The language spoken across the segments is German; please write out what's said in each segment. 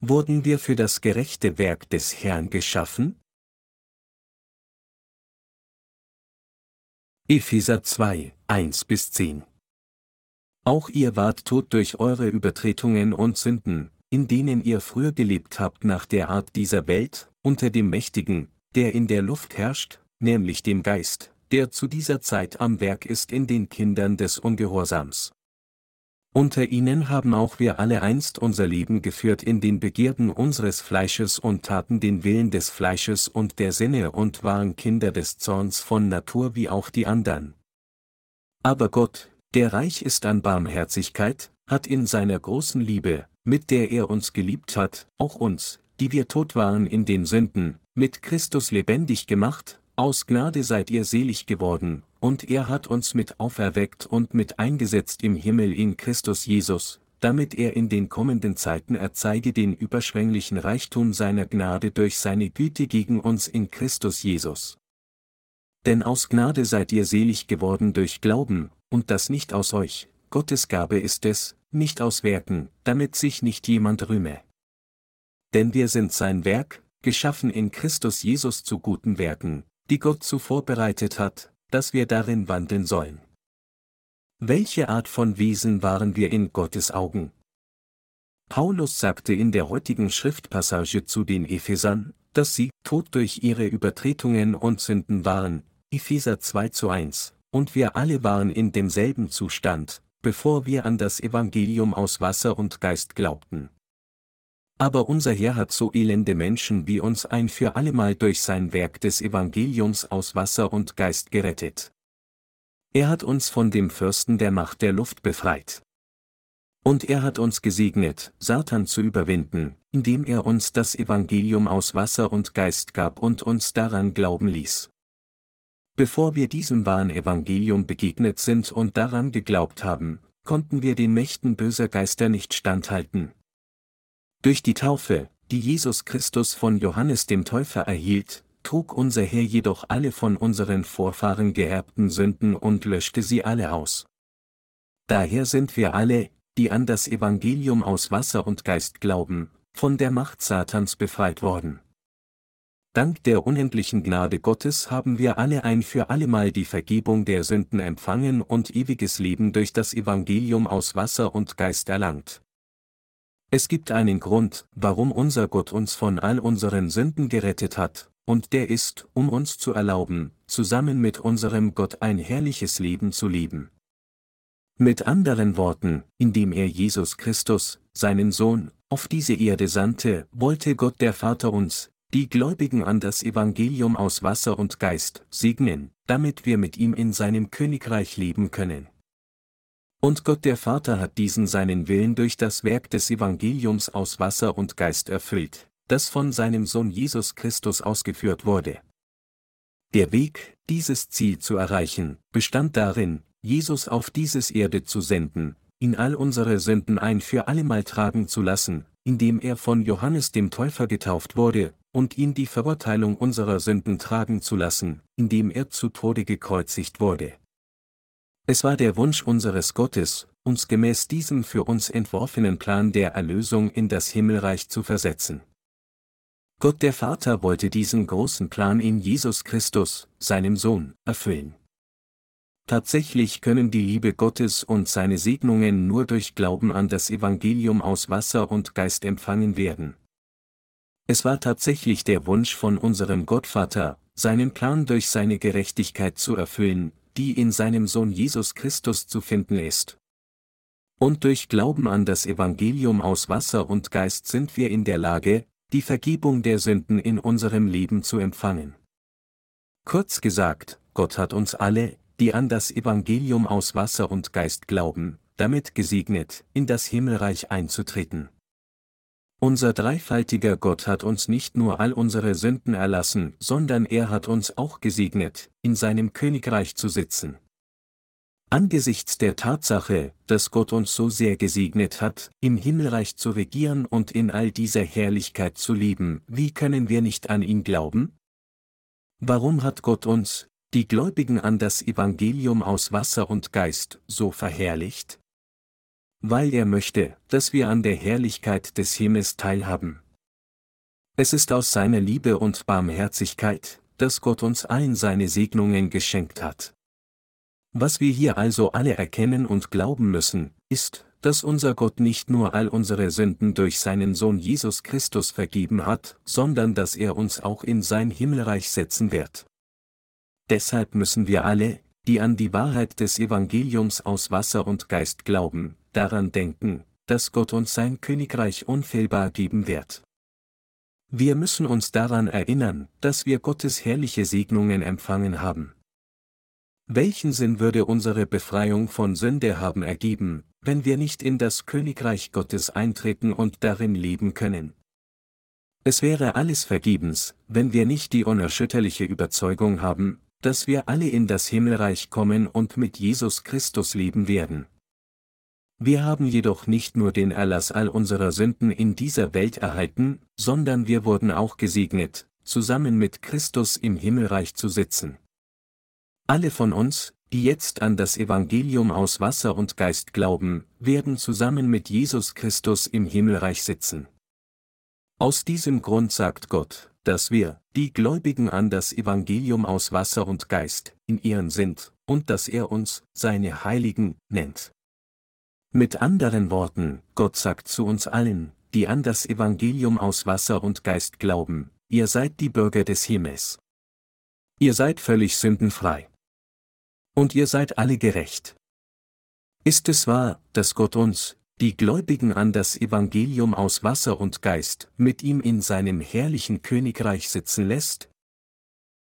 wurden wir für das gerechte Werk des Herrn geschaffen? Epheser 2, 1 bis 10 Auch ihr wart tot durch eure Übertretungen und Sünden, in denen ihr früher gelebt habt nach der Art dieser Welt, unter dem Mächtigen, der in der Luft herrscht, nämlich dem Geist, der zu dieser Zeit am Werk ist in den Kindern des Ungehorsams. Unter ihnen haben auch wir alle einst unser Leben geführt in den Begierden unseres Fleisches und taten den Willen des Fleisches und der Sinne und waren Kinder des Zorns von Natur wie auch die andern. Aber Gott, der reich ist an Barmherzigkeit, hat in seiner großen Liebe, mit der er uns geliebt hat, auch uns, die wir tot waren in den Sünden, mit Christus lebendig gemacht, aus Gnade seid ihr selig geworden, und er hat uns mit auferweckt und mit eingesetzt im Himmel in Christus Jesus, damit er in den kommenden Zeiten erzeige den überschwänglichen Reichtum seiner Gnade durch seine Güte gegen uns in Christus Jesus. Denn aus Gnade seid ihr selig geworden durch Glauben, und das nicht aus euch, Gottes Gabe ist es, nicht aus Werken, damit sich nicht jemand rühme. Denn wir sind sein Werk, geschaffen in Christus Jesus zu guten Werken, die Gott zuvor bereitet hat, dass wir darin wandeln sollen. Welche Art von Wesen waren wir in Gottes Augen? Paulus sagte in der heutigen Schriftpassage zu den Ephesern, dass sie tot durch ihre Übertretungen und Sünden waren, Epheser 2 zu 1, und wir alle waren in demselben Zustand, bevor wir an das Evangelium aus Wasser und Geist glaubten. Aber unser Herr hat so elende Menschen wie uns ein für allemal durch sein Werk des Evangeliums aus Wasser und Geist gerettet. Er hat uns von dem Fürsten der Macht der Luft befreit. Und er hat uns gesegnet, Satan zu überwinden, indem er uns das Evangelium aus Wasser und Geist gab und uns daran glauben ließ. Bevor wir diesem wahren Evangelium begegnet sind und daran geglaubt haben, konnten wir den Mächten böser Geister nicht standhalten, durch die Taufe, die Jesus Christus von Johannes dem Täufer erhielt, trug unser Herr jedoch alle von unseren Vorfahren geerbten Sünden und löschte sie alle aus. Daher sind wir alle, die an das Evangelium aus Wasser und Geist glauben, von der Macht Satans befreit worden. Dank der unendlichen Gnade Gottes haben wir alle ein für allemal die Vergebung der Sünden empfangen und ewiges Leben durch das Evangelium aus Wasser und Geist erlangt. Es gibt einen Grund, warum unser Gott uns von all unseren Sünden gerettet hat, und der ist, um uns zu erlauben, zusammen mit unserem Gott ein herrliches Leben zu leben. Mit anderen Worten, indem er Jesus Christus, seinen Sohn, auf diese Erde sandte, wollte Gott der Vater uns, die Gläubigen an das Evangelium aus Wasser und Geist, segnen, damit wir mit ihm in seinem Königreich leben können. Und Gott der Vater hat diesen seinen Willen durch das Werk des Evangeliums aus Wasser und Geist erfüllt, das von seinem Sohn Jesus Christus ausgeführt wurde. Der Weg, dieses Ziel zu erreichen, bestand darin, Jesus auf dieses Erde zu senden, ihn all unsere Sünden ein für allemal tragen zu lassen, indem er von Johannes dem Täufer getauft wurde, und ihn die Verurteilung unserer Sünden tragen zu lassen, indem er zu Tode gekreuzigt wurde. Es war der Wunsch unseres Gottes, uns gemäß diesem für uns entworfenen Plan der Erlösung in das Himmelreich zu versetzen. Gott der Vater wollte diesen großen Plan in Jesus Christus, seinem Sohn, erfüllen. Tatsächlich können die Liebe Gottes und seine Segnungen nur durch Glauben an das Evangelium aus Wasser und Geist empfangen werden. Es war tatsächlich der Wunsch von unserem Gottvater, seinen Plan durch seine Gerechtigkeit zu erfüllen, die in seinem Sohn Jesus Christus zu finden ist. Und durch Glauben an das Evangelium aus Wasser und Geist sind wir in der Lage, die Vergebung der Sünden in unserem Leben zu empfangen. Kurz gesagt, Gott hat uns alle, die an das Evangelium aus Wasser und Geist glauben, damit gesegnet, in das Himmelreich einzutreten. Unser dreifaltiger Gott hat uns nicht nur all unsere Sünden erlassen, sondern er hat uns auch gesegnet, in seinem Königreich zu sitzen. Angesichts der Tatsache, dass Gott uns so sehr gesegnet hat, im Himmelreich zu regieren und in all dieser Herrlichkeit zu leben, wie können wir nicht an ihn glauben? Warum hat Gott uns, die Gläubigen an das Evangelium aus Wasser und Geist, so verherrlicht? Weil er möchte, dass wir an der Herrlichkeit des Himmels teilhaben. Es ist aus seiner Liebe und Barmherzigkeit, dass Gott uns allen seine Segnungen geschenkt hat. Was wir hier also alle erkennen und glauben müssen, ist, dass unser Gott nicht nur all unsere Sünden durch seinen Sohn Jesus Christus vergeben hat, sondern dass er uns auch in sein Himmelreich setzen wird. Deshalb müssen wir alle, die an die Wahrheit des Evangeliums aus Wasser und Geist glauben, daran denken, dass Gott uns sein Königreich unfehlbar geben wird. Wir müssen uns daran erinnern, dass wir Gottes herrliche Segnungen empfangen haben. Welchen Sinn würde unsere Befreiung von Sünde haben ergeben, wenn wir nicht in das Königreich Gottes eintreten und darin leben können? Es wäre alles vergebens, wenn wir nicht die unerschütterliche Überzeugung haben, dass wir alle in das Himmelreich kommen und mit Jesus Christus leben werden. Wir haben jedoch nicht nur den Erlass all unserer Sünden in dieser Welt erhalten, sondern wir wurden auch gesegnet, zusammen mit Christus im Himmelreich zu sitzen. Alle von uns, die jetzt an das Evangelium aus Wasser und Geist glauben, werden zusammen mit Jesus Christus im Himmelreich sitzen. Aus diesem Grund sagt Gott, dass wir, die Gläubigen an das Evangelium aus Wasser und Geist, in ihren sind, und dass er uns, seine Heiligen, nennt. Mit anderen Worten, Gott sagt zu uns allen, die an das Evangelium aus Wasser und Geist glauben, ihr seid die Bürger des Himmels. Ihr seid völlig sündenfrei. Und ihr seid alle gerecht. Ist es wahr, dass Gott uns, die Gläubigen an das Evangelium aus Wasser und Geist, mit ihm in seinem herrlichen Königreich sitzen lässt?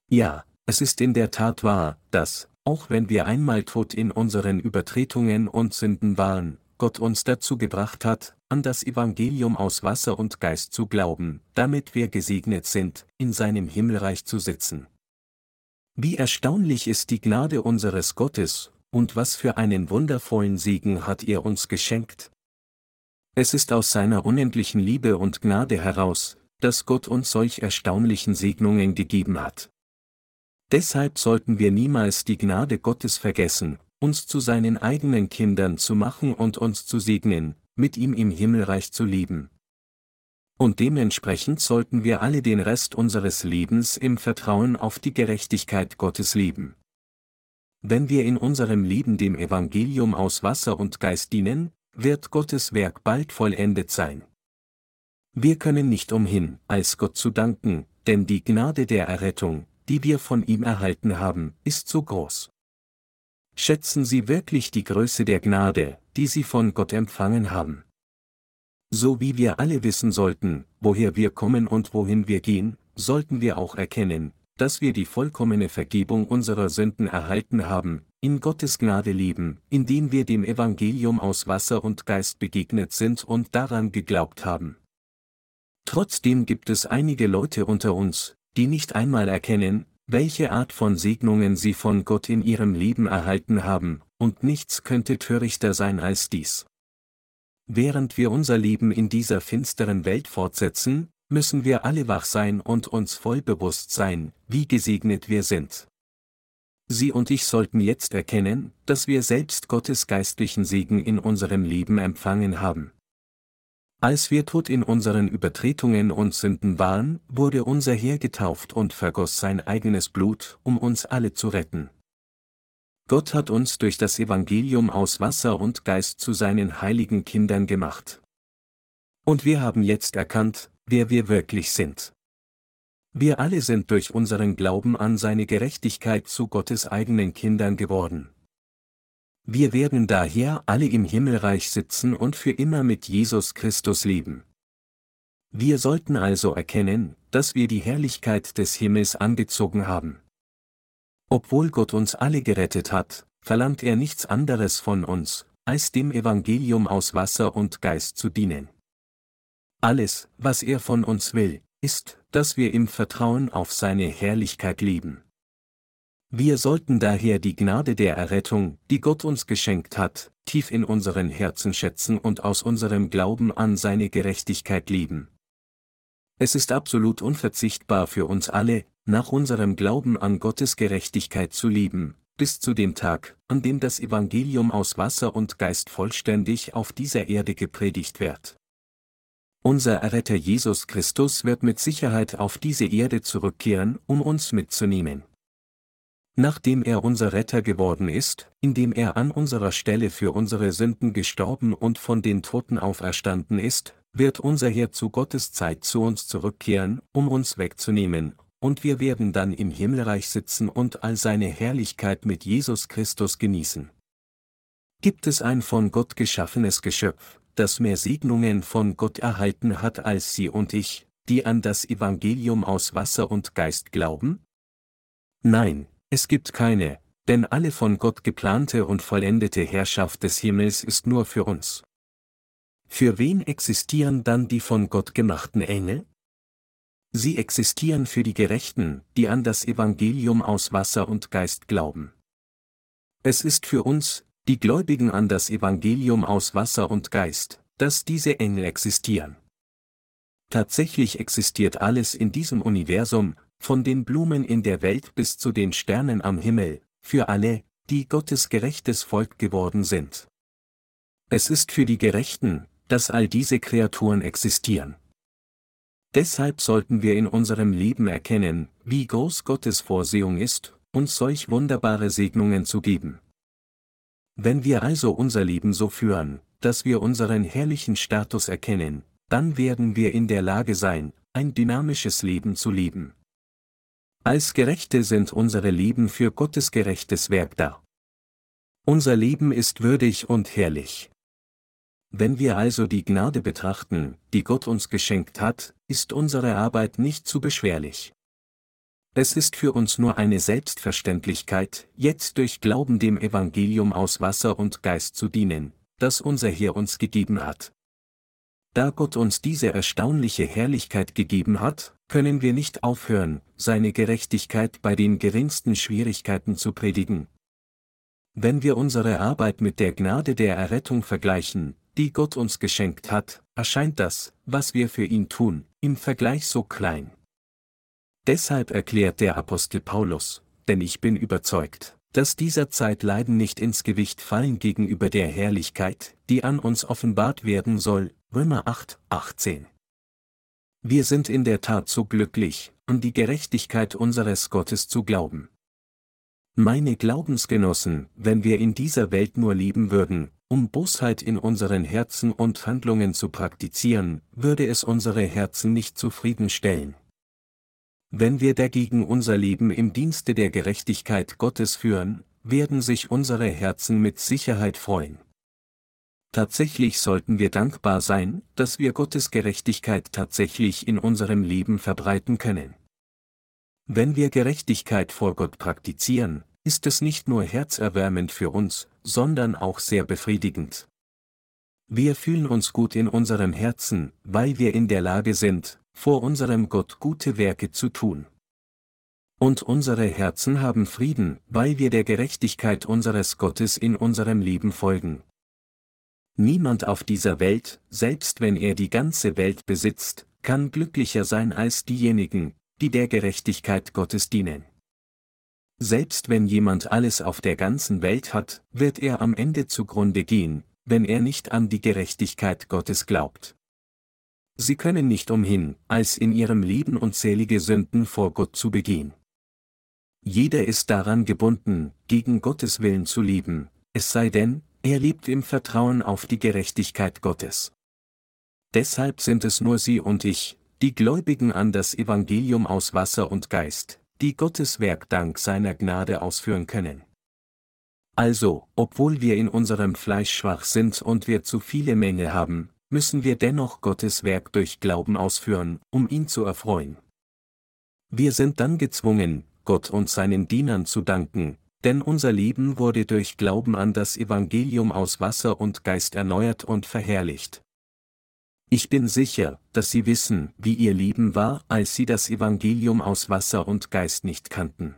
Ja, es ist in der Tat wahr, dass, auch wenn wir einmal tot in unseren Übertretungen und Sünden waren, Gott uns dazu gebracht hat, an das Evangelium aus Wasser und Geist zu glauben, damit wir gesegnet sind, in seinem Himmelreich zu sitzen. Wie erstaunlich ist die Gnade unseres Gottes, und was für einen wundervollen Segen hat er uns geschenkt. Es ist aus seiner unendlichen Liebe und Gnade heraus, dass Gott uns solch erstaunlichen Segnungen gegeben hat. Deshalb sollten wir niemals die Gnade Gottes vergessen, uns zu seinen eigenen Kindern zu machen und uns zu segnen, mit ihm im Himmelreich zu leben. Und dementsprechend sollten wir alle den Rest unseres Lebens im Vertrauen auf die Gerechtigkeit Gottes leben. Wenn wir in unserem Leben dem Evangelium aus Wasser und Geist dienen, wird Gottes Werk bald vollendet sein. Wir können nicht umhin, als Gott zu danken, denn die Gnade der Errettung, die wir von ihm erhalten haben, ist so groß. Schätzen Sie wirklich die Größe der Gnade, die Sie von Gott empfangen haben. So wie wir alle wissen sollten, woher wir kommen und wohin wir gehen, sollten wir auch erkennen, dass wir die vollkommene Vergebung unserer Sünden erhalten haben, in Gottes Gnade leben, indem wir dem Evangelium aus Wasser und Geist begegnet sind und daran geglaubt haben. Trotzdem gibt es einige Leute unter uns, die nicht einmal erkennen, welche Art von Segnungen sie von Gott in ihrem Leben erhalten haben, und nichts könnte törichter sein als dies. Während wir unser Leben in dieser finsteren Welt fortsetzen, müssen wir alle wach sein und uns voll bewusst sein, wie gesegnet wir sind. Sie und ich sollten jetzt erkennen, dass wir selbst Gottes geistlichen Segen in unserem Leben empfangen haben. Als wir tot in unseren Übertretungen und Sünden waren, wurde unser Herr getauft und vergoss sein eigenes Blut, um uns alle zu retten. Gott hat uns durch das Evangelium aus Wasser und Geist zu seinen heiligen Kindern gemacht. Und wir haben jetzt erkannt, wer wir wirklich sind. Wir alle sind durch unseren Glauben an seine Gerechtigkeit zu Gottes eigenen Kindern geworden. Wir werden daher alle im Himmelreich sitzen und für immer mit Jesus Christus leben. Wir sollten also erkennen, dass wir die Herrlichkeit des Himmels angezogen haben. Obwohl Gott uns alle gerettet hat, verlangt er nichts anderes von uns, als dem Evangelium aus Wasser und Geist zu dienen. Alles, was er von uns will, ist, dass wir im Vertrauen auf seine Herrlichkeit leben. Wir sollten daher die Gnade der Errettung, die Gott uns geschenkt hat, tief in unseren Herzen schätzen und aus unserem Glauben an seine Gerechtigkeit leben. Es ist absolut unverzichtbar für uns alle, nach unserem Glauben an Gottes Gerechtigkeit zu leben, bis zu dem Tag, an dem das Evangelium aus Wasser und Geist vollständig auf dieser Erde gepredigt wird. Unser Erretter Jesus Christus wird mit Sicherheit auf diese Erde zurückkehren, um uns mitzunehmen. Nachdem er unser Retter geworden ist, indem er an unserer Stelle für unsere Sünden gestorben und von den Toten auferstanden ist, wird unser Herr zu Gottes Zeit zu uns zurückkehren, um uns wegzunehmen, und wir werden dann im Himmelreich sitzen und all seine Herrlichkeit mit Jesus Christus genießen. Gibt es ein von Gott geschaffenes Geschöpf, das mehr Segnungen von Gott erhalten hat als Sie und ich, die an das Evangelium aus Wasser und Geist glauben? Nein, es gibt keine, denn alle von Gott geplante und vollendete Herrschaft des Himmels ist nur für uns. Für wen existieren dann die von Gott gemachten Engel? Sie existieren für die Gerechten, die an das Evangelium aus Wasser und Geist glauben. Es ist für uns, die Gläubigen an das Evangelium aus Wasser und Geist, dass diese Engel existieren. Tatsächlich existiert alles in diesem Universum, von den Blumen in der Welt bis zu den Sternen am Himmel, für alle, die Gottes gerechtes Volk geworden sind. Es ist für die Gerechten, dass all diese Kreaturen existieren. Deshalb sollten wir in unserem Leben erkennen, wie groß Gottes Vorsehung ist, uns solch wunderbare Segnungen zu geben. Wenn wir also unser Leben so führen, dass wir unseren herrlichen Status erkennen, dann werden wir in der Lage sein, ein dynamisches Leben zu leben. Als Gerechte sind unsere Leben für Gottes gerechtes Werk da. Unser Leben ist würdig und herrlich. Wenn wir also die Gnade betrachten, die Gott uns geschenkt hat, ist unsere Arbeit nicht zu beschwerlich. Es ist für uns nur eine Selbstverständlichkeit, jetzt durch Glauben dem Evangelium aus Wasser und Geist zu dienen, das unser Herr uns gegeben hat. Da Gott uns diese erstaunliche Herrlichkeit gegeben hat, können wir nicht aufhören, seine Gerechtigkeit bei den geringsten Schwierigkeiten zu predigen. Wenn wir unsere Arbeit mit der Gnade der Errettung vergleichen, die Gott uns geschenkt hat, erscheint das, was wir für ihn tun, im Vergleich so klein. Deshalb erklärt der Apostel Paulus, denn ich bin überzeugt, dass dieser Zeit Leiden nicht ins Gewicht fallen gegenüber der Herrlichkeit, die an uns offenbart werden soll, Römer 8, 18. Wir sind in der Tat so glücklich, an die Gerechtigkeit unseres Gottes zu glauben. Meine Glaubensgenossen, wenn wir in dieser Welt nur leben würden, um Bosheit in unseren Herzen und Handlungen zu praktizieren, würde es unsere Herzen nicht zufriedenstellen. Wenn wir dagegen unser Leben im Dienste der Gerechtigkeit Gottes führen, werden sich unsere Herzen mit Sicherheit freuen. Tatsächlich sollten wir dankbar sein, dass wir Gottes Gerechtigkeit tatsächlich in unserem Leben verbreiten können. Wenn wir Gerechtigkeit vor Gott praktizieren, ist es nicht nur herzerwärmend für uns, sondern auch sehr befriedigend. Wir fühlen uns gut in unserem Herzen, weil wir in der Lage sind, vor unserem Gott gute Werke zu tun. Und unsere Herzen haben Frieden, weil wir der Gerechtigkeit unseres Gottes in unserem Leben folgen. Niemand auf dieser Welt, selbst wenn er die ganze Welt besitzt, kann glücklicher sein als diejenigen, die der Gerechtigkeit Gottes dienen. Selbst wenn jemand alles auf der ganzen Welt hat, wird er am Ende zugrunde gehen, wenn er nicht an die Gerechtigkeit Gottes glaubt. Sie können nicht umhin, als in ihrem Leben unzählige Sünden vor Gott zu begehen. Jeder ist daran gebunden, gegen Gottes Willen zu leben, es sei denn, er lebt im Vertrauen auf die Gerechtigkeit Gottes. Deshalb sind es nur Sie und ich, die Gläubigen an das Evangelium aus Wasser und Geist, die Gottes Werk dank seiner Gnade ausführen können. Also, obwohl wir in unserem Fleisch schwach sind und wir zu viele Mängel haben, müssen wir dennoch Gottes Werk durch Glauben ausführen, um ihn zu erfreuen. Wir sind dann gezwungen, Gott und seinen Dienern zu danken, denn unser Leben wurde durch Glauben an das Evangelium aus Wasser und Geist erneuert und verherrlicht. Ich bin sicher, dass Sie wissen, wie Ihr Leben war, als Sie das Evangelium aus Wasser und Geist nicht kannten.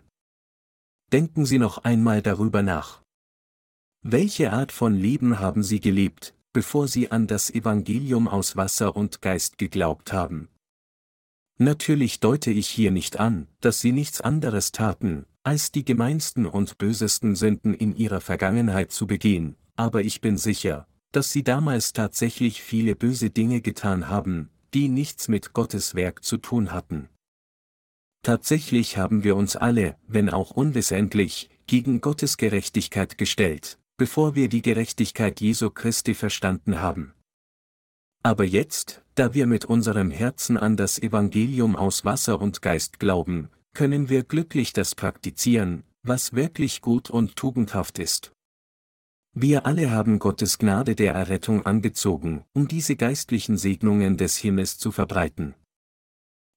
Denken Sie noch einmal darüber nach. Welche Art von Leben haben Sie gelebt, bevor Sie an das Evangelium aus Wasser und Geist geglaubt haben? Natürlich deute ich hier nicht an, dass Sie nichts anderes taten, als die gemeinsten und bösesten Sünden in ihrer Vergangenheit zu begehen, aber ich bin sicher, dass sie damals tatsächlich viele böse Dinge getan haben, die nichts mit Gottes Werk zu tun hatten. Tatsächlich haben wir uns alle, wenn auch unwissentlich, gegen Gottes Gerechtigkeit gestellt, bevor wir die Gerechtigkeit Jesu Christi verstanden haben. Aber jetzt, da wir mit unserem Herzen an das Evangelium aus Wasser und Geist glauben, können wir glücklich das praktizieren, was wirklich gut und tugendhaft ist. Wir alle haben Gottes Gnade der Errettung angezogen, um diese geistlichen Segnungen des Himmels zu verbreiten.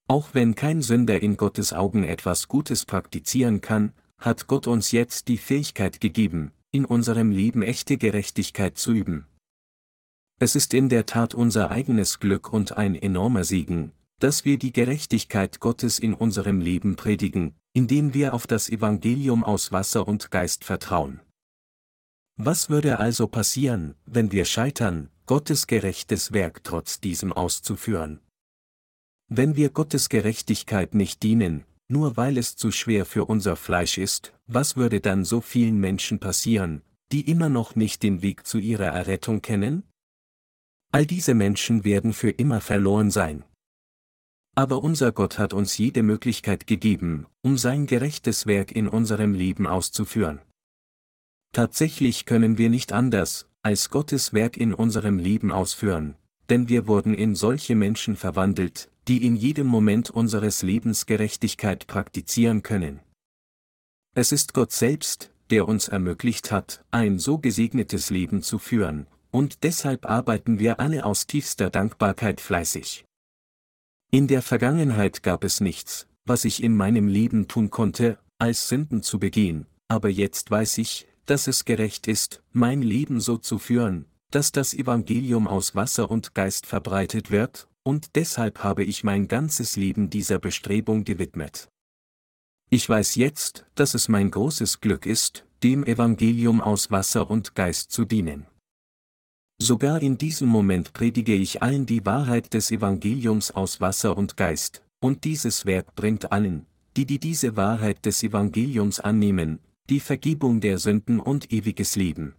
Auch wenn kein Sünder in Gottes Augen etwas Gutes praktizieren kann, hat Gott uns jetzt die Fähigkeit gegeben, in unserem Leben echte Gerechtigkeit zu üben. Es ist in der Tat unser eigenes Glück und ein enormer Segen, dass wir die Gerechtigkeit Gottes in unserem Leben predigen, indem wir auf das Evangelium aus Wasser und Geist vertrauen. Was würde also passieren, wenn wir scheitern, Gottes gerechtes Werk trotz diesem auszuführen? Wenn wir Gottes Gerechtigkeit nicht dienen, nur weil es zu schwer für unser Fleisch ist, was würde dann so vielen Menschen passieren, die immer noch nicht den Weg zu ihrer Errettung kennen? All diese Menschen werden für immer verloren sein. Aber unser Gott hat uns jede Möglichkeit gegeben, um sein gerechtes Werk in unserem Leben auszuführen. Tatsächlich können wir nicht anders, als Gottes Werk in unserem Leben ausführen, denn wir wurden in solche Menschen verwandelt, die in jedem Moment unseres Lebens Gerechtigkeit praktizieren können. Es ist Gott selbst, der uns ermöglicht hat, ein so gesegnetes Leben zu führen, und deshalb arbeiten wir alle aus tiefster Dankbarkeit fleißig. In der Vergangenheit gab es nichts, was ich in meinem Leben tun konnte, als Sünden zu begehen, aber jetzt weiß ich, dass es gerecht ist, mein Leben so zu führen, dass das Evangelium aus Wasser und Geist verbreitet wird, und deshalb habe ich mein ganzes Leben dieser Bestrebung gewidmet. Ich weiß jetzt, dass es mein großes Glück ist, dem Evangelium aus Wasser und Geist zu dienen. Sogar in diesem Moment predige ich allen die Wahrheit des Evangeliums aus Wasser und Geist, und dieses Werk bringt allen, die die diese Wahrheit des Evangeliums annehmen, die Vergebung der Sünden und ewiges Leben.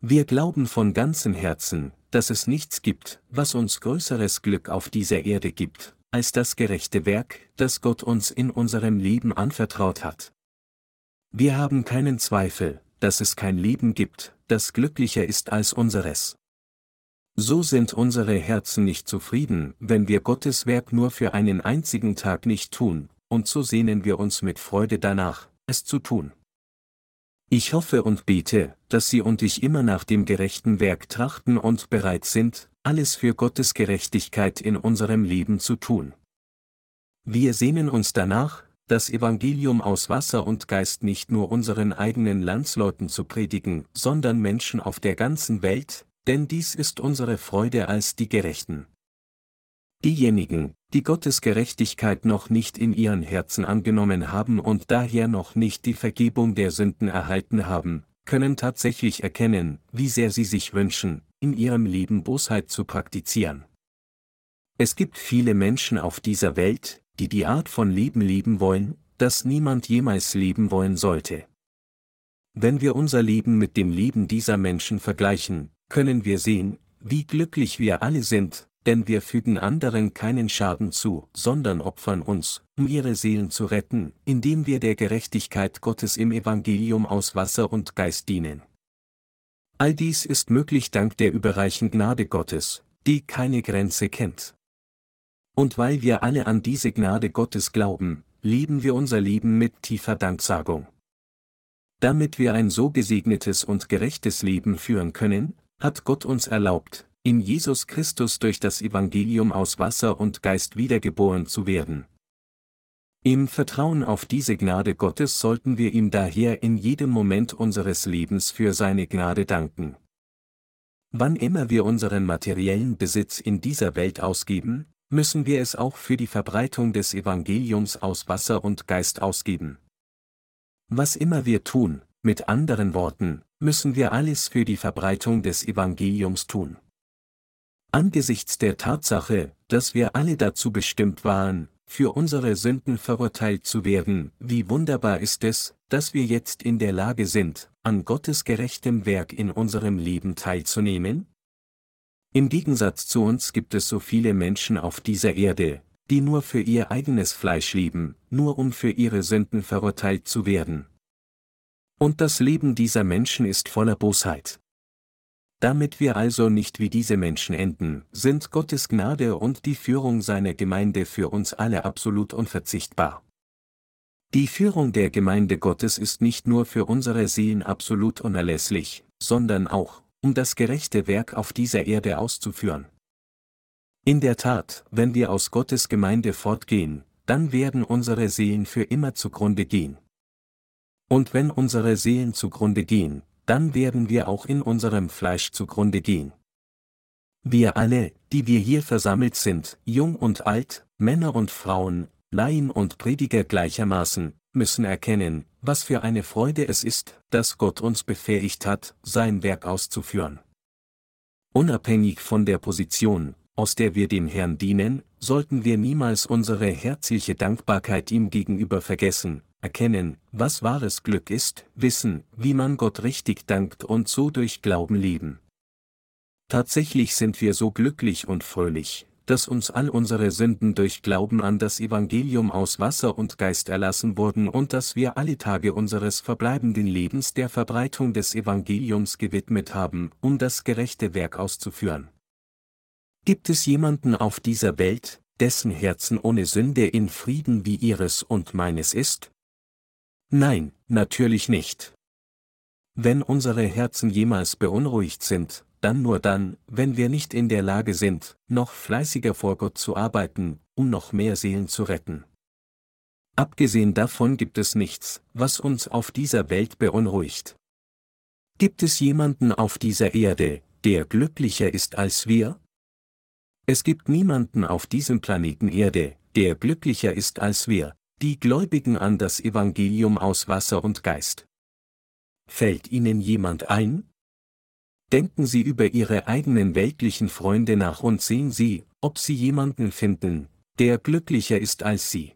Wir glauben von ganzem Herzen, dass es nichts gibt, was uns größeres Glück auf dieser Erde gibt, als das gerechte Werk, das Gott uns in unserem Leben anvertraut hat. Wir haben keinen Zweifel, dass es kein Leben gibt, das glücklicher ist als unseres. So sind unsere Herzen nicht zufrieden, wenn wir Gottes Werk nur für einen einzigen Tag nicht tun, und so sehnen wir uns mit Freude danach, es zu tun. Ich hoffe und bete, dass Sie und ich immer nach dem gerechten Werk trachten und bereit sind, alles für Gottes Gerechtigkeit in unserem Leben zu tun. Wir sehnen uns danach, das Evangelium aus Wasser und Geist nicht nur unseren eigenen Landsleuten zu predigen, sondern Menschen auf der ganzen Welt, denn dies ist unsere Freude als die Gerechten. Diejenigen, die Gottes Gerechtigkeit noch nicht in ihren Herzen angenommen haben und daher noch nicht die Vergebung der Sünden erhalten haben, können tatsächlich erkennen, wie sehr sie sich wünschen, in ihrem Leben Bosheit zu praktizieren. Es gibt viele Menschen auf dieser Welt, die die Art von Leben leben wollen, das niemand jemals leben wollen sollte. Wenn wir unser Leben mit dem Leben dieser Menschen vergleichen, können wir sehen, wie glücklich wir alle sind, denn wir fügen anderen keinen Schaden zu, sondern opfern uns, um ihre Seelen zu retten, indem wir der Gerechtigkeit Gottes im Evangelium aus Wasser und Geist dienen. All dies ist möglich dank der überreichen Gnade Gottes, die keine Grenze kennt. Und weil wir alle an diese Gnade Gottes glauben, leben wir unser Leben mit tiefer Danksagung. Damit wir ein so gesegnetes und gerechtes Leben führen können, hat Gott uns erlaubt, in Jesus Christus durch das Evangelium aus Wasser und Geist wiedergeboren zu werden. Im Vertrauen auf diese Gnade Gottes sollten wir ihm daher in jedem Moment unseres Lebens für seine Gnade danken. Wann immer wir unseren materiellen Besitz in dieser Welt ausgeben, müssen wir es auch für die Verbreitung des Evangeliums aus Wasser und Geist ausgeben. Was immer wir tun, mit anderen Worten, müssen wir alles für die Verbreitung des Evangeliums tun. Angesichts der Tatsache, dass wir alle dazu bestimmt waren, für unsere Sünden verurteilt zu werden, wie wunderbar ist es, dass wir jetzt in der Lage sind, an Gottes gerechtem Werk in unserem Leben teilzunehmen? Im Gegensatz zu uns gibt es so viele Menschen auf dieser Erde, die nur für ihr eigenes Fleisch leben, nur um für ihre Sünden verurteilt zu werden. Und das Leben dieser Menschen ist voller Bosheit. Damit wir also nicht wie diese Menschen enden, sind Gottes Gnade und die Führung seiner Gemeinde für uns alle absolut unverzichtbar. Die Führung der Gemeinde Gottes ist nicht nur für unsere Seelen absolut unerlässlich, sondern auch, um das gerechte Werk auf dieser Erde auszuführen. In der Tat, wenn wir aus Gottes Gemeinde fortgehen, dann werden unsere Seelen für immer zugrunde gehen. Und wenn unsere Seelen zugrunde gehen, dann werden wir auch in unserem Fleisch zugrunde gehen. Wir alle, die wir hier versammelt sind, jung und alt, Männer und Frauen, Laien und Prediger gleichermaßen, müssen erkennen, was für eine Freude es ist, dass Gott uns befähigt hat, sein Werk auszuführen. Unabhängig von der Position, aus der wir dem Herrn dienen, sollten wir niemals unsere herzliche Dankbarkeit ihm gegenüber vergessen, erkennen, was wahres Glück ist, wissen, wie man Gott richtig dankt und so durch Glauben leben. Tatsächlich sind wir so glücklich und fröhlich, dass uns all unsere Sünden durch Glauben an das Evangelium aus Wasser und Geist erlassen wurden und dass wir alle Tage unseres verbleibenden Lebens der Verbreitung des Evangeliums gewidmet haben, um das gerechte Werk auszuführen. Gibt es jemanden auf dieser Welt, dessen Herzen ohne Sünde in Frieden wie ihres und meines ist? Nein, natürlich nicht. Wenn unsere Herzen jemals beunruhigt sind, dann nur dann, wenn wir nicht in der Lage sind, noch fleißiger vor Gott zu arbeiten, um noch mehr Seelen zu retten. Abgesehen davon gibt es nichts, was uns auf dieser Welt beunruhigt. Gibt es jemanden auf dieser Erde, der glücklicher ist als wir? Es gibt niemanden auf diesem Planeten Erde, der glücklicher ist als wir, die Gläubigen an das Evangelium aus Wasser und Geist. Fällt Ihnen jemand ein? Denken Sie über Ihre eigenen weltlichen Freunde nach und sehen Sie, ob Sie jemanden finden, der glücklicher ist als Sie.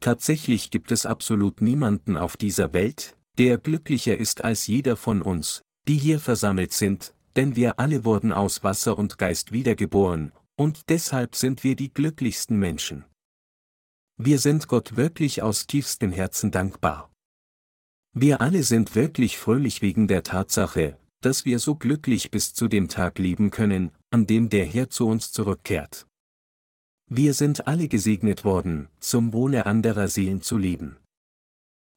Tatsächlich gibt es absolut niemanden auf dieser Welt, der glücklicher ist als jeder von uns, die hier versammelt sind, denn wir alle wurden aus Wasser und Geist wiedergeboren, und deshalb sind wir die glücklichsten Menschen. Wir sind Gott wirklich aus tiefstem Herzen dankbar. Wir alle sind wirklich fröhlich wegen der Tatsache, dass wir so glücklich bis zu dem Tag leben können, an dem der Herr zu uns zurückkehrt. Wir sind alle gesegnet worden, zum Wohle anderer Seelen zu leben.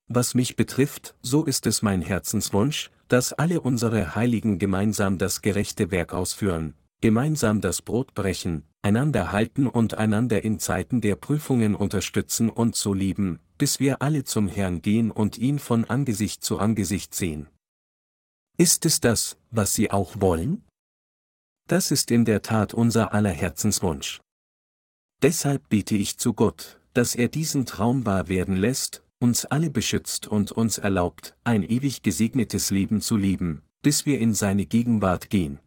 Was mich betrifft, so ist es mein Herzenswunsch, dass alle unsere Heiligen gemeinsam das gerechte Werk ausführen, gemeinsam das Brot brechen, einander halten und einander in Zeiten der Prüfungen unterstützen und so lieben, bis wir alle zum Herrn gehen und ihn von Angesicht zu Angesicht sehen. Ist es das, was Sie auch wollen? Das ist in der Tat unser aller Herzenswunsch. Deshalb bete ich zu Gott, dass er diesen Traum wahr werden lässt, uns alle beschützt und uns erlaubt, ein ewig gesegnetes Leben zu leben, bis wir in seine Gegenwart gehen.